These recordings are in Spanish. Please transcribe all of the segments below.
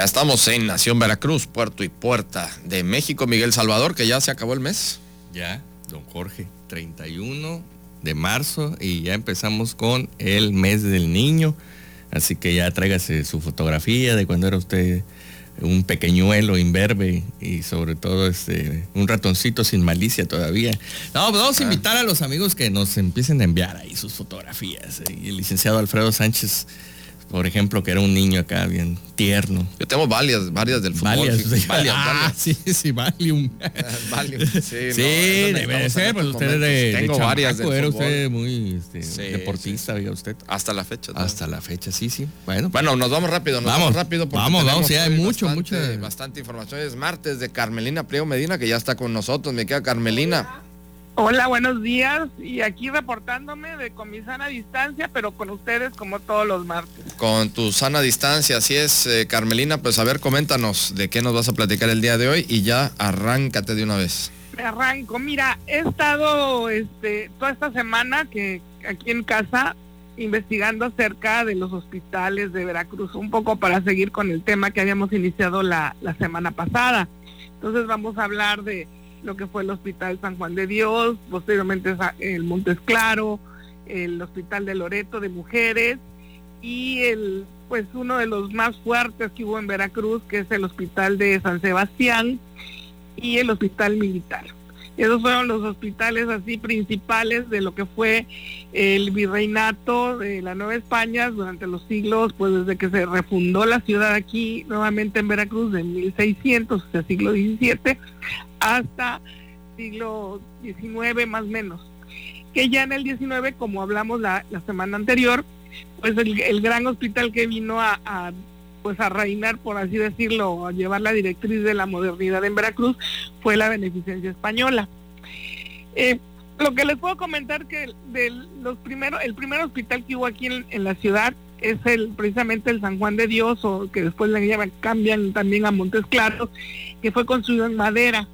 Ya estamos en Nación Veracruz, Puerto y Puerta de México. Miguel Salvador, que ya se acabó el mes. Ya, don Jorge, 31 de marzo y ya empezamos con el mes del niño. Así que ya tráigase su fotografía de cuando era usted un pequeñuelo imberbe y sobre todo este un ratoncito sin malicia todavía. No, pues vamos a ah. invitar a los amigos que nos empiecen a enviar ahí sus fotografías. Y el licenciado Alfredo Sánchez por ejemplo, que era un niño acá bien tierno. Yo tengo varias, varias del fútbol. Varias, sí, varias, ah, sí, sí, Valium. Valium. Sí, sí debe ser, pues usted de, Tengo varias del Era usted muy este, deportista, sí. usted. Hasta la fecha. Hasta la fecha, sí, sí. Bueno, bueno nos vamos rápido, nos vamos, rápido. Porque vamos, vamos, sí, hay mucho, mucho. Bastante información. Es martes de Carmelina Priego Medina, que ya está con nosotros. Me queda Carmelina. Hola, buenos días. Y aquí reportándome de con mi sana distancia, pero con ustedes como todos los martes. Con tu sana distancia, así es, eh, Carmelina. Pues a ver, coméntanos de qué nos vas a platicar el día de hoy y ya arráncate de una vez. Me arranco. Mira, he estado este, toda esta semana que aquí en casa investigando acerca de los hospitales de Veracruz, un poco para seguir con el tema que habíamos iniciado la, la semana pasada. Entonces vamos a hablar de lo que fue el Hospital San Juan de Dios, posteriormente el Montes Claro, el Hospital de Loreto de Mujeres y el pues uno de los más fuertes que hubo en Veracruz, que es el Hospital de San Sebastián y el Hospital Militar. Esos fueron los hospitales así principales de lo que fue el virreinato de la Nueva España durante los siglos, pues desde que se refundó la ciudad aquí nuevamente en Veracruz en 1600, o sea, siglo XVII, hasta siglo XIX más o menos. Que ya en el XIX, como hablamos la, semana anterior, pues el, gran hospital que vino a, pues a reinar, por así decirlo, a llevar la directriz de la modernidad en Veracruz, fue la beneficencia española. Eh, lo que les puedo comentar que de los primeros, el primer hospital que hubo aquí en, la ciudad es el precisamente el San Juan de Dios, o que después le llaman, cambian también a Montes Claros, que fue construido en madera.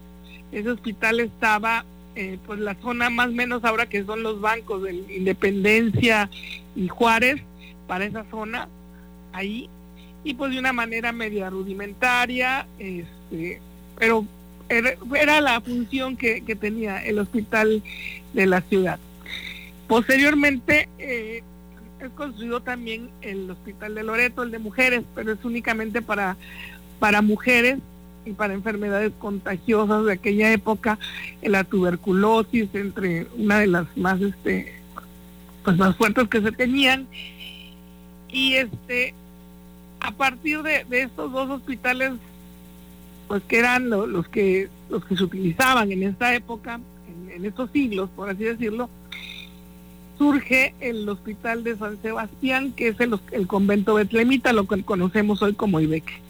Ese hospital estaba eh, pues la zona más menos ahora que son los bancos de Independencia y Juárez, para esa zona, ahí, y pues de una manera media rudimentaria, este, pero era, la función que, tenía el hospital de la ciudad. Posteriormente eh, es construido también el hospital de Loreto, el de mujeres, pero es únicamente para, para mujeres y para enfermedades contagiosas de aquella época, la tuberculosis, entre una de las más este pues más fuertes que se tenían. Y este a partir de, estos dos hospitales, pues que eran los que los que se utilizaban en esta época, en, estos siglos, por así decirlo, surge el hospital de San Sebastián, que es el, convento betlemita, lo que conocemos hoy como Ibeque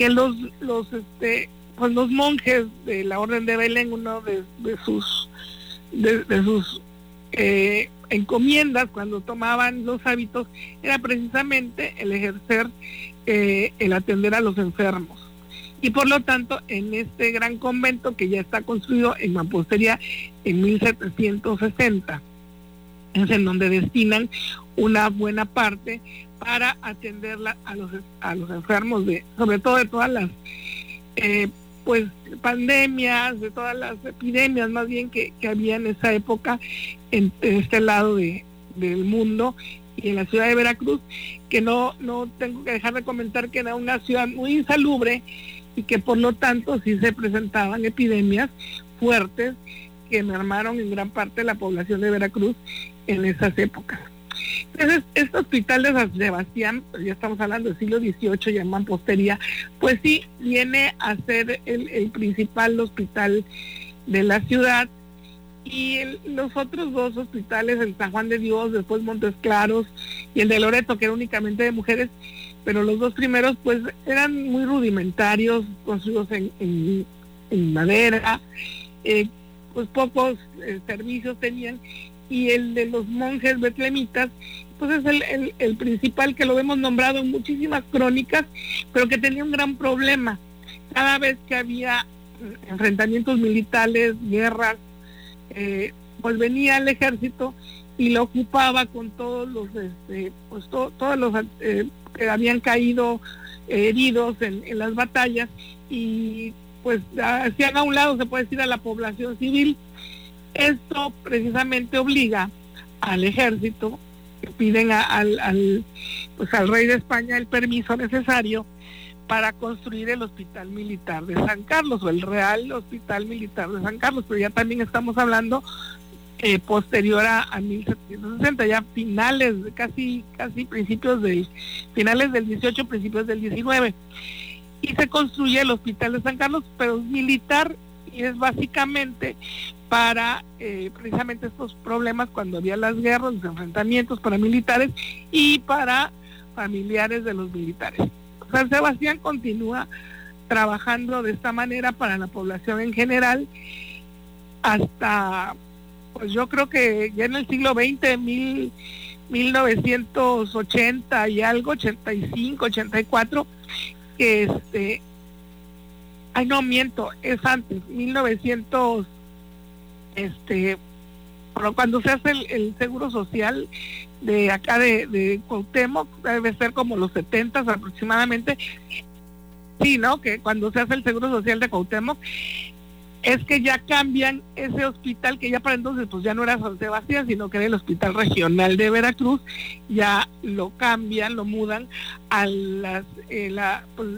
que los, los, este, pues los monjes de la Orden de Belén, uno de, sus, de, sus eh, encomiendas cuando tomaban los hábitos, era precisamente el ejercer, eh, el atender a los enfermos. Y por lo tanto, en este gran convento que ya está construido en mampostería en 1760, es en donde destinan una buena parte para atenderla a los a los enfermos de sobre todo de todas las eh, pues pandemias de todas las epidemias más bien que, había en esa época en, este lado de, del mundo y en la ciudad de Veracruz que no no tengo que dejar de comentar que era una ciudad muy insalubre y que por lo tanto sí se presentaban epidemias fuertes que mermaron en gran parte la población de Veracruz en esas épocas. Entonces, este hospital de San Sebastián, pues, ya estamos hablando del siglo XVIII, ya en mampostería, pues sí, viene a ser el, principal hospital de la ciudad. Y los otros dos hospitales, el San Juan de Dios, después Montes Claros y el de Loreto, que era únicamente de mujeres, pero los dos primeros pues eran muy rudimentarios, construidos en, madera, eh, pues pocos eh, servicios tenían, y el de los monjes betlemitas, pues es el, el principal que lo hemos nombrado en muchísimas crónicas, pero que tenía un gran problema. Cada vez que había enfrentamientos militares, guerras, eh, pues venía el ejército y lo ocupaba con todos los, este, pues todos los eh, que habían caído heridos en, las batallas y pues hacían a un lado, se puede decir, a la población civil. Esto precisamente obliga al ejército, que piden al, al, pues al rey de España el permiso necesario para construir el Hospital Militar de San Carlos o el Real Hospital Militar de San Carlos, pero ya también estamos hablando eh, posterior a, 1760, ya finales, casi casi principios del finales del 18, principios del 19. Y se construye el Hospital de San Carlos, pero militar y es básicamente para eh, precisamente estos problemas cuando había las guerras, los enfrentamientos para militares y para familiares de los militares. San Sebastián continúa trabajando de esta manera para la población en general hasta, pues yo creo que ya en el siglo XX, mil, 1980 y algo, 85, 84, que este, ay no miento, es antes, 1900, este, cuando se hace el seguro social, de acá de, de debe ser como los 70 aproximadamente. Sí, ¿no? Que cuando se hace el Seguro Social de Cuauhtémoc, es que ya cambian ese hospital que ya para entonces pues ya no era San Sebastián, sino que era el Hospital Regional de Veracruz, ya lo cambian, lo mudan a las, eh, la, pues,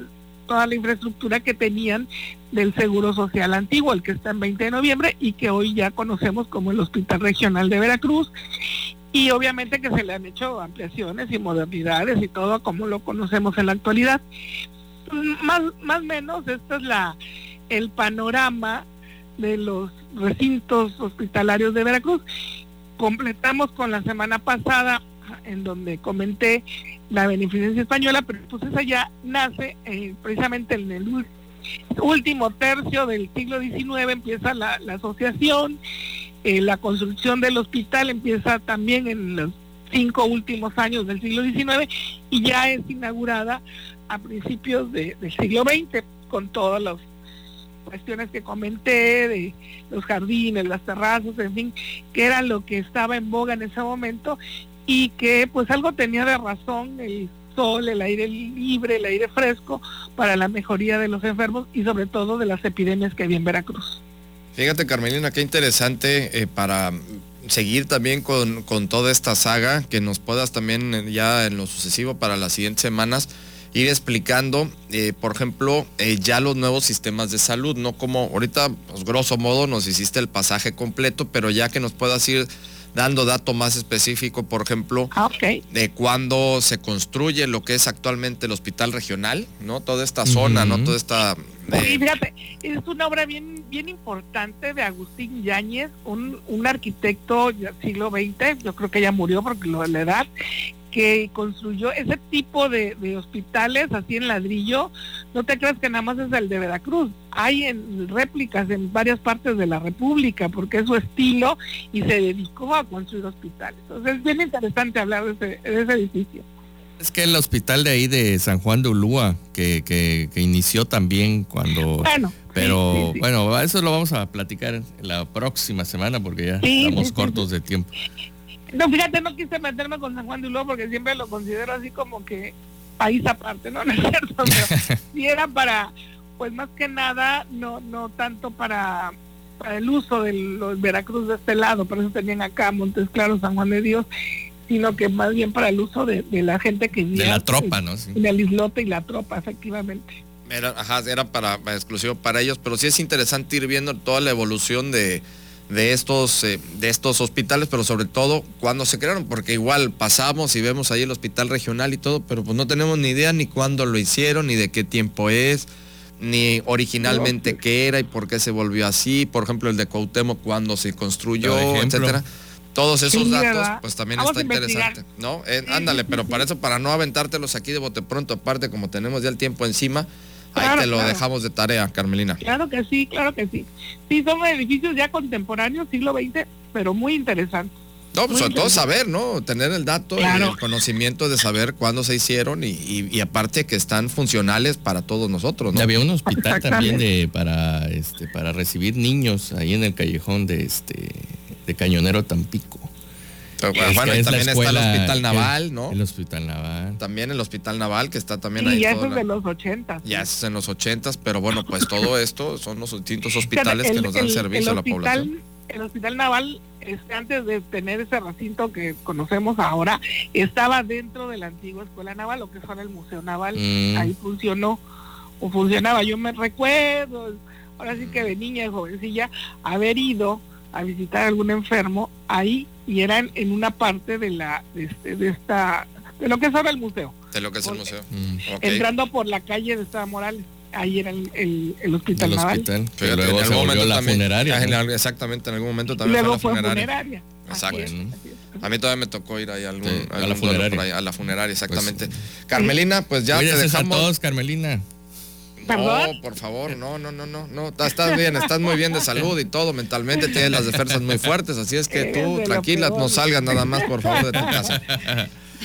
toda la infraestructura que tenían del Seguro Social antiguo, el que está en 20 de noviembre y que hoy ya conocemos como el Hospital Regional de Veracruz y obviamente que se le han hecho ampliaciones y modernidades y todo como lo conocemos en la actualidad. Más más menos esto es la el panorama de los recintos hospitalarios de Veracruz. Completamos con la semana pasada en donde comenté la beneficencia española, pero pues esa ya nace eh, precisamente en el último tercio del siglo XIX, empieza la, asociación eh, la construcción del hospital empieza también en los cinco últimos años del siglo XIX y ya es inaugurada a principios del siglo XX con todas las cuestiones que comenté de los jardines, las terrazas, en fin, que era lo que estaba en boga en ese momento y que pues algo tenía de razón el sol, el aire libre, el aire fresco para la mejoría de los enfermos y sobre todo de las epidemias que había en Veracruz. Fíjate Carmelina, qué interesante eh, para seguir también con, toda esta saga, que nos puedas también eh, ya en lo sucesivo para las siguientes semanas ir explicando, eh, por ejemplo, ya los nuevos sistemas de salud, no como ahorita, pues grosso modo nos hiciste el pasaje completo, pero ya que nos puedas ir dando dato más específico, por ejemplo, ah, de cuándo se construye lo que es actualmente el hospital regional, ¿no? Toda esta zona, ¿no? Toda esta... fíjate, es una obra bien, bien importante de Agustín Yáñez, un, un arquitecto del siglo XX, yo creo que ya murió porque lo de la edad, que construyó ese tipo de, hospitales así en ladrillo, no te creas que nada más es el de Veracruz, hay en réplicas en varias partes de la República, porque es su estilo y se dedicó a construir hospitales. Entonces es bien interesante hablar de ese, edificio. Es que el hospital de ahí de San Juan de Ulúa, que, que, inició también cuando... Bueno, pero bueno, eso lo vamos a platicar la próxima semana porque ya estamos cortos de tiempo. No, fíjate, no quise meterme con San Juan de Ulúa porque siempre lo considero así como que país aparte, ¿no? No es cierto, pero si era para, pues más que nada, no no tanto para, para el uso de los Veracruz de este lado, por eso tenían acá Montes Claros, San Juan de Dios, sino que más bien para el uso de, la gente que De la tropa, ¿no? Sí. Del islote y la tropa, efectivamente. Era, ajá, era para, para exclusivo para ellos, pero sí es interesante ir viendo toda la evolución de de estos, eh, de estos hospitales, pero sobre todo cuando se crearon, porque igual pasamos y vemos ahí el hospital regional y todo, pero pues no tenemos ni idea ni cuándo lo hicieron, ni de qué tiempo es, ni originalmente qué era y por qué se volvió así. Por ejemplo, el de Cuauhtémoc, cuando se construyó, etcétera. Todos esos Sí, datos, ¿verdad? pues también Vamos está interesante, ¿no? Eh, Sí, ándale, sí, pero sí, para eso, para no aventártelos aquí de bote pronto, aparte como tenemos ya el tiempo encima, ahí Claro, te lo claro. dejamos de tarea, Carmelina. Claro que sí, claro que sí. Sí, son edificios ya contemporáneos, siglo XX, pero muy interesantes. No, pues sobre todo saber, ¿no? Tener el dato Claro. y el conocimiento de saber cuándo se hicieron y, y- y aparte que están funcionales para todos nosotros, ¿no? Y había un hospital también de para este para recibir niños ahí en el callejón de este de Cañonero Tampico. Pero, bueno, es también está el Hospital Naval, ¿no? El hospital naval. También el Hospital Naval, que está también Sí, ahí. ya eso es de los 80. Ya es en los ochentas, pero bueno, pues todo esto son los distintos hospitales El- que nos dan el- servicio el a la población. El hospital naval, este, antes de tener ese recinto que conocemos ahora, estaba dentro de la antigua escuela naval, lo que es ahora el Museo Naval. Mm, Ahí funcionó, o funcionaba. Yo me recuerdo, ahora sí que de niña y jovencilla, haber ido a visitar a algún enfermo ahí y eran en una parte de la de, este- de esta de lo que es ahora el museo De lo que es el museo. mm, entrando por la calle de Esteban Morales ahí era el, el, el hospital del naval hospital. que Fíjate, luego en se algún volvió momento la también- funeraria. En ¿no? al- exactamente, en algún momento y también luego fue la funeraria. funeraria Exacto. Así es, Bueno. así es. A mí todavía me tocó ir ahí a algún, Sí, a algún la funeraria. por ahí, a la funeraria, exactamente. Pues, Carmelina, pues ya te a dejamos. todos, Carmelina. ¿Perdón? No, por favor, no, no, no, no, no, estás- bien, estás muy bien de salud y todo, mentalmente tienes las defensas muy fuertes, así es que Eres tú tranquila, no salgas nada más, por favor, de tu casa.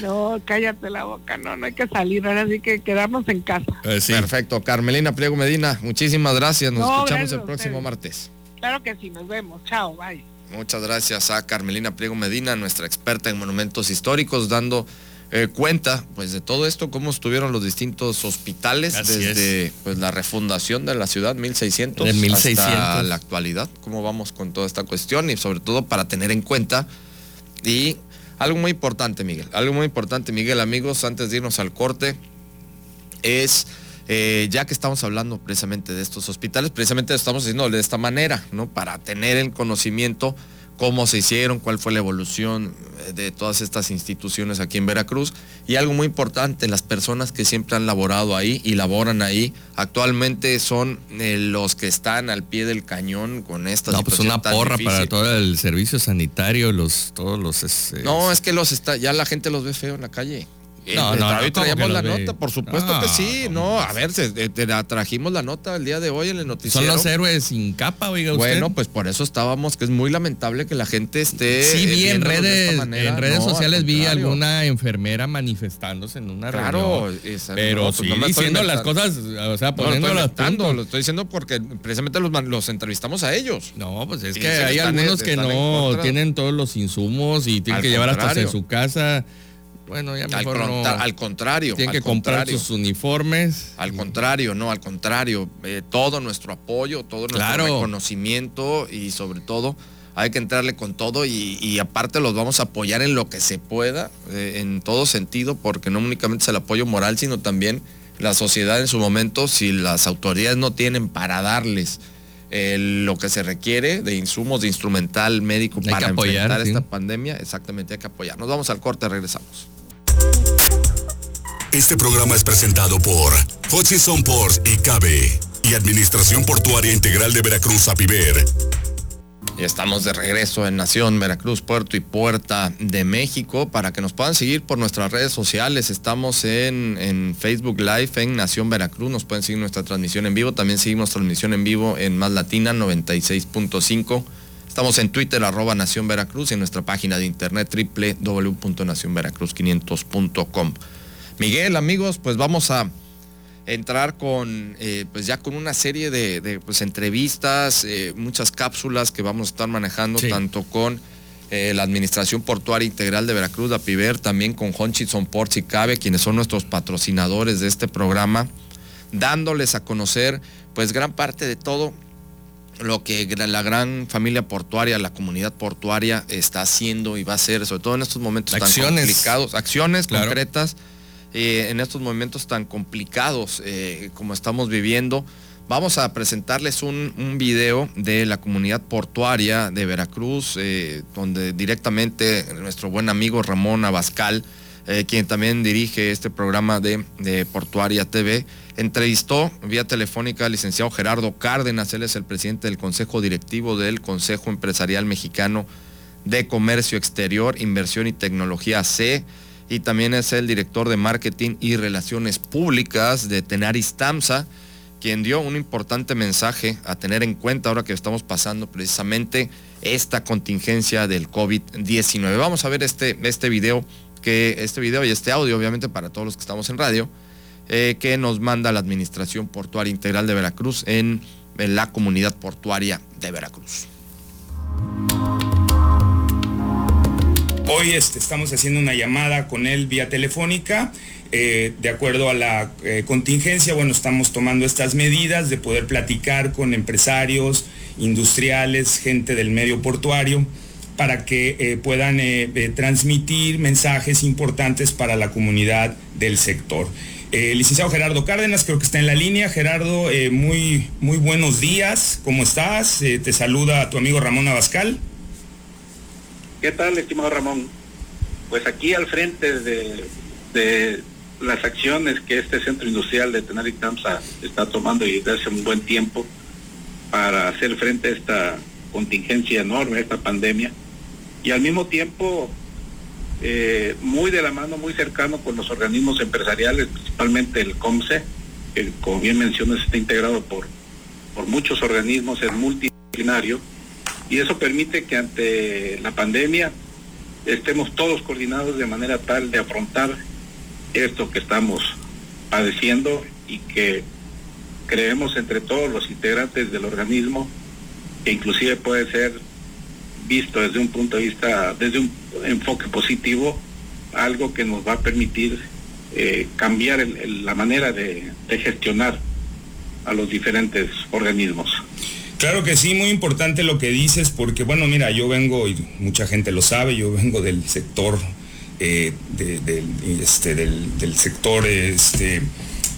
no cállate la boca no no hay que salir ahora sí que quedarnos en casa Eh, sí. Perfecto, Carmelina Pliego Medina, muchísimas gracias, nos No, escuchamos gracias el próximo martes. claro que sí nos vemos chao bye Muchas gracias a Carmelina Pliego Medina, nuestra experta en monumentos históricos, dando eh, cuenta pues de todo esto, cómo estuvieron los distintos hospitales Así desde pues, la refundación de la ciudad 1600, De 1600. hasta la actualidad, cómo vamos con toda esta cuestión y sobre todo para tener en cuenta y algo muy importante Miguel, algo muy importante Miguel amigos, antes de irnos al corte, es eh, ya que estamos hablando precisamente de estos hospitales, precisamente estamos haciendo de esta manera, ¿no? Para tener el conocimiento cómo se hicieron, cuál fue la evolución eh, de todas estas instituciones aquí en Veracruz. Y algo muy importante, las personas que siempre han laborado ahí y laboran ahí, actualmente son eh, los que están al pie del cañón con esta No, pues situación una tan porra difícil. para todo el servicio sanitario, los, todos los este, No, es que los está, ya la gente los ve feo en la calle. No, Eh, no, no, ¿cómo traíamos la nota, por supuesto No, que sí. ¿cómo No, a ver, se- te, trajimos la nota el día de hoy en el Son noticiero. los héroes sin capa, oiga usted. Bueno, pues por eso estábamos, que es muy lamentable que la gente esté. sí vi eh, en redes, en redes No, al sociales vi alguna enfermera manifestándose en una Claro, reunión. esa- Pero no, pues sí no me estoy diciendo las cosas, o sea, No, poniéndolas punto. lo estoy diciendo porque precisamente los, los entrevistamos a ellos. No, pues es que hay algunos que no tienen todos los insumos y tienen que llevar hasta su casa. Bueno, ya Al, mejor no. contra- al contrario. tienen al que comprar contrario. sus uniformes. Al contrario, no, al contrario, eh, todo nuestro apoyo, todo nuestro Claro. reconocimiento y sobre todo hay que entrarle con todo y, y aparte los vamos a apoyar en lo que se pueda, eh, en todo sentido, porque no únicamente es el apoyo moral, sino también la sociedad en su momento, si las autoridades no tienen para darles eh, lo que se requiere de insumos, de instrumental médico Hay para apoyar, enfrentar sí. esta pandemia, exactamente hay que apoyar. Nos vamos al corte, regresamos. Este programa es presentado por Hutchison Ports y Cabe y Administración Portuaria Integral de Veracruz, APIVER. Estamos de regreso en Nación, Veracruz, Puerto y Puerta de México para que nos puedan seguir por nuestras redes sociales. Estamos en, en Facebook Live en Nación Veracruz. Nos pueden seguir nuestra transmisión en vivo. También seguimos transmisión en vivo en Más Latina 96.5. Estamos en Twitter arroba Nación Veracruz y en nuestra página de internet www.nacionveracruz500.com. Miguel, amigos, pues vamos a entrar con, eh, pues ya con una serie de, de, pues, entrevistas, eh, muchas cápsulas que vamos a estar manejando, Sí. tanto con eh, la Administración Portuaria Integral de Veracruz, la PIBER, también con Honchitson Ports y Cabe, quienes son nuestros patrocinadores de este programa, dándoles a conocer, pues gran parte de todo lo que la gran familia portuaria, la comunidad portuaria está haciendo y va a hacer, sobre todo en estos momentos Acciones. tan complicados, acciones Claro. concretas eh, en estos momentos tan complicados eh, como estamos viviendo. Vamos a presentarles un, un video de la comunidad portuaria de Veracruz, eh, donde directamente nuestro buen amigo Ramón Abascal quien también dirige este programa de, Portuaria TV, entrevistó vía telefónica al licenciado Gerardo Cárdenas, él es el presidente del Consejo Directivo del Consejo Empresarial Mexicano de Comercio Exterior, Inversión y Tecnología C, y también es el director de Marketing y Relaciones Públicas de Tenaris Tamsa, quien dio un importante mensaje a tener en cuenta ahora que estamos pasando precisamente esta contingencia del COVID-19. Vamos a ver este, este video que este video y este audio, obviamente para todos los que estamos en radio, eh, que nos manda la Administración Portuaria Integral de Veracruz en, la comunidad portuaria de Veracruz. Hoy este, estamos haciendo una llamada con él vía telefónica. Eh, de acuerdo a la eh, contingencia, bueno, estamos tomando estas medidas de poder platicar con empresarios, industriales, gente del medio portuario para que puedan transmitir mensajes importantes para la comunidad del sector. Licenciado Gerardo Cárdenas, creo que está en la línea. Gerardo, muy, muy buenos días, ¿cómo estás? te saluda tu amigo Ramón Abascal. ¿Qué tal, estimado Ramón? Pues aquí al frente de, las acciones que este centro industrial de Tenari Tamsa está tomando y desde hace un buen tiempo para hacer frente a esta contingencia enorme, a esta pandemia, y al mismo tiempo eh, muy de la mano, muy cercano con los organismos empresariales, principalmente el COMSE, que como bien mencionas está integrado por, por muchos organismos, es multidisciplinario, y eso permite que ante la pandemia estemos todos coordinados de manera tal de afrontar esto que estamos padeciendo y que creemos entre todos los integrantes del organismo que inclusive puede ser visto desde un punto de vista, desde un enfoque positivo, algo que nos va a permitir eh, cambiar la manera de, gestionar a los diferentes organismos. Claro que sí, muy importante lo que dices, porque bueno, mira, yo vengo, y mucha gente lo sabe, yo vengo del sector, eh, este, del, del, sector este,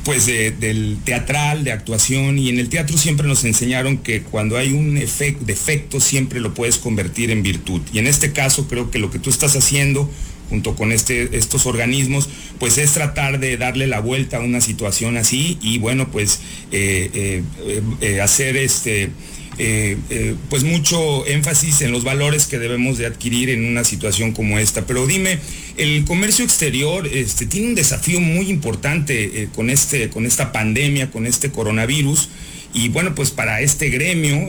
pues del teatral, de actuación, y en el teatro siempre nos enseñaron que cuando hay un defecto siempre lo puedes convertir en virtud. Y en este caso creo que lo que tú estás haciendo junto con este, estos organismos, pues es tratar de darle la vuelta a una situación así y bueno, pues eh, eh, eh, hacer este eh, eh, pues mucho énfasis en los valores que debemos de adquirir en una situación como esta. Pero dime, el comercio exterior este, tiene un desafío muy importante eh, con, este, con esta pandemia, con este coronavirus. Y bueno, pues para este gremio,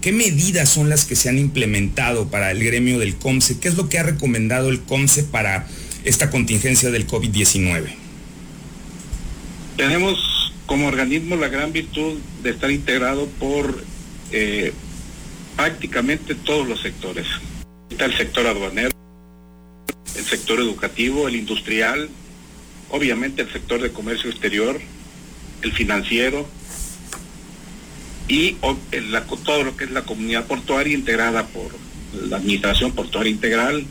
¿qué medidas son las que se han implementado para el gremio del COMSE? ¿Qué es lo que ha recomendado el COMSE para esta contingencia del COVID-19? Tenemos como organismo la gran virtud de estar integrado por eh, prácticamente todos los sectores. Está el sector aduanero, el sector educativo, el industrial, obviamente el sector de comercio exterior, el financiero y todo lo que es la comunidad portuaria integrada por la Administración Portuaria Integral,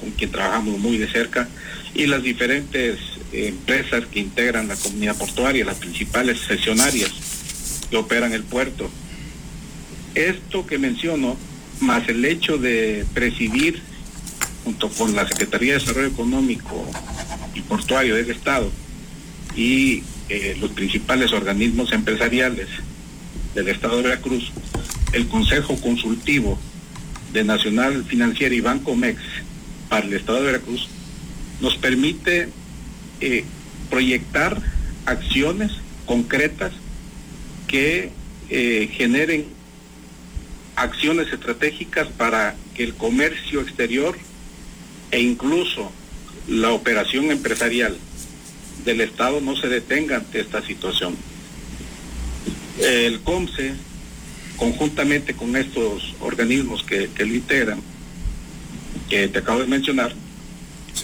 con quien trabajamos muy de cerca, y las diferentes empresas que integran la comunidad portuaria, las principales sesionarias que operan el puerto. Esto que menciono, más el hecho de presidir, junto con la Secretaría de Desarrollo Económico y Portuario del Estado y eh, los principales organismos empresariales del Estado de Veracruz, el Consejo Consultivo de Nacional Financiera y Banco MEX para el Estado de Veracruz, nos permite eh, proyectar acciones concretas que eh, generen acciones estratégicas para que el comercio exterior e incluso la operación empresarial del Estado no se detenga ante esta situación. El COMSE, conjuntamente con estos organismos que, lo integran, que te acabo de mencionar,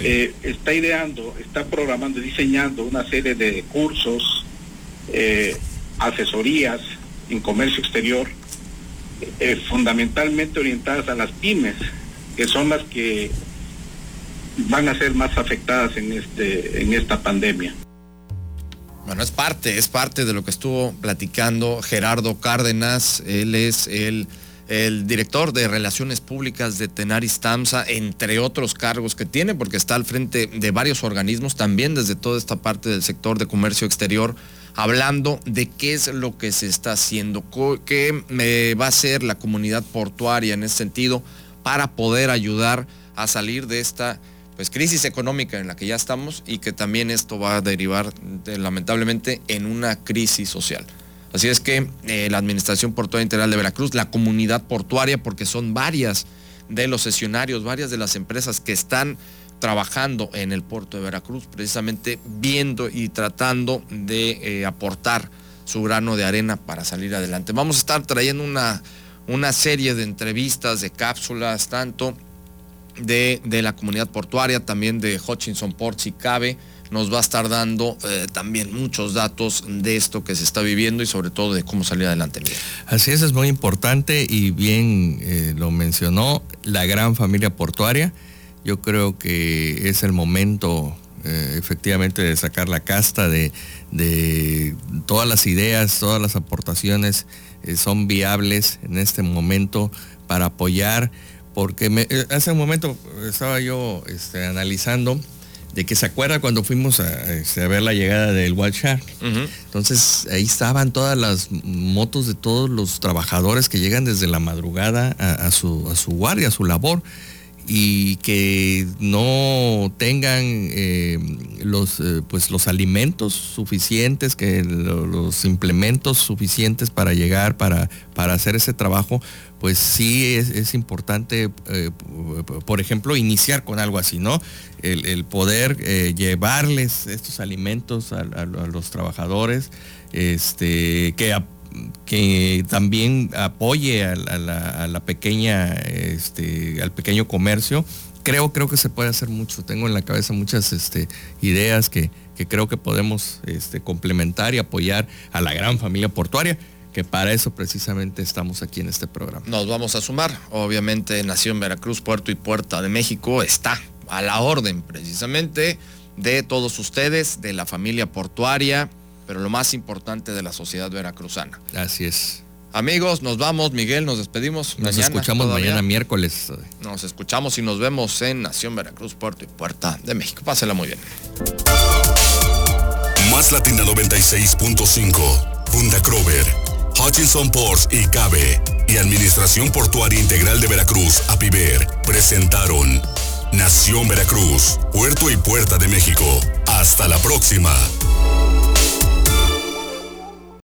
eh, está ideando, está programando, diseñando una serie de cursos, eh, asesorías en comercio exterior, eh, fundamentalmente orientadas a las pymes, que son las que van a ser más afectadas en este en esta pandemia. Bueno, es parte, es parte de lo que estuvo platicando Gerardo Cárdenas. Él es el el director de Relaciones Públicas de Tenaris Tamsa, entre otros cargos que tiene, porque está al frente de varios organismos, también desde toda esta parte del sector de comercio exterior, hablando de qué es lo que se está haciendo, qué va a hacer la comunidad portuaria en ese sentido para poder ayudar a salir de esta pues, crisis económica en la que ya estamos y que también esto va a derivar lamentablemente en una crisis social. Así es que eh, la Administración Portuaria Integral de Veracruz, la comunidad portuaria, porque son varias de los sesionarios, varias de las empresas que están trabajando en el puerto de Veracruz, precisamente viendo y tratando de eh, aportar su grano de arena para salir adelante. Vamos a estar trayendo una, una serie de entrevistas, de cápsulas, tanto de, de la comunidad portuaria, también de Hutchinson Ports y Cabe, nos va a estar dando eh, también muchos datos de esto que se está viviendo y sobre todo de cómo salir adelante. Así es, es muy importante y bien eh, lo mencionó la gran familia portuaria. Yo creo que es el momento eh, efectivamente de sacar la casta de, de, todas las ideas, todas las aportaciones son viables en este momento para apoyar, porque hace un momento estaba yo este, analizando de que se acuerda cuando fuimos a, este, ver la llegada del Wild Shark. Entonces ahí estaban todas las motos de todos los trabajadores que llegan desde la madrugada a, su, a su guardia, a su labor y que no tengan eh, los, eh, pues los alimentos suficientes, que los implementos suficientes para llegar, para, para hacer ese trabajo, pues sí es, importante, eh, por ejemplo, iniciar con algo así, ¿no? El, poder llevarles estos alimentos a, los trabajadores, este, que, que también apoye a, la, pequeña, este, al pequeño comercio. Creo, creo que se puede hacer mucho. Tengo en la cabeza muchas este, ideas que, creo que podemos este, complementar y apoyar a la gran familia portuaria que para eso precisamente estamos aquí en este programa. Nos vamos a sumar. Obviamente Nación Veracruz, Puerto y Puerta de México está a la orden precisamente de todos ustedes, de la familia portuaria, pero lo más importante de la sociedad veracruzana. Así es. Amigos, nos vamos, Miguel, nos despedimos. Nos escuchamos mañana miércoles. Nos escuchamos y nos vemos en Nación Veracruz, Puerto y Puerta de México. Pásela muy bien. Más Latina 96.5, Punta Crover Hutchinson Ports y CABE y Administración Portuaria Integral de Veracruz, APIVER, presentaron Nación Veracruz, Puerto y Puerta de México. Hasta la próxima.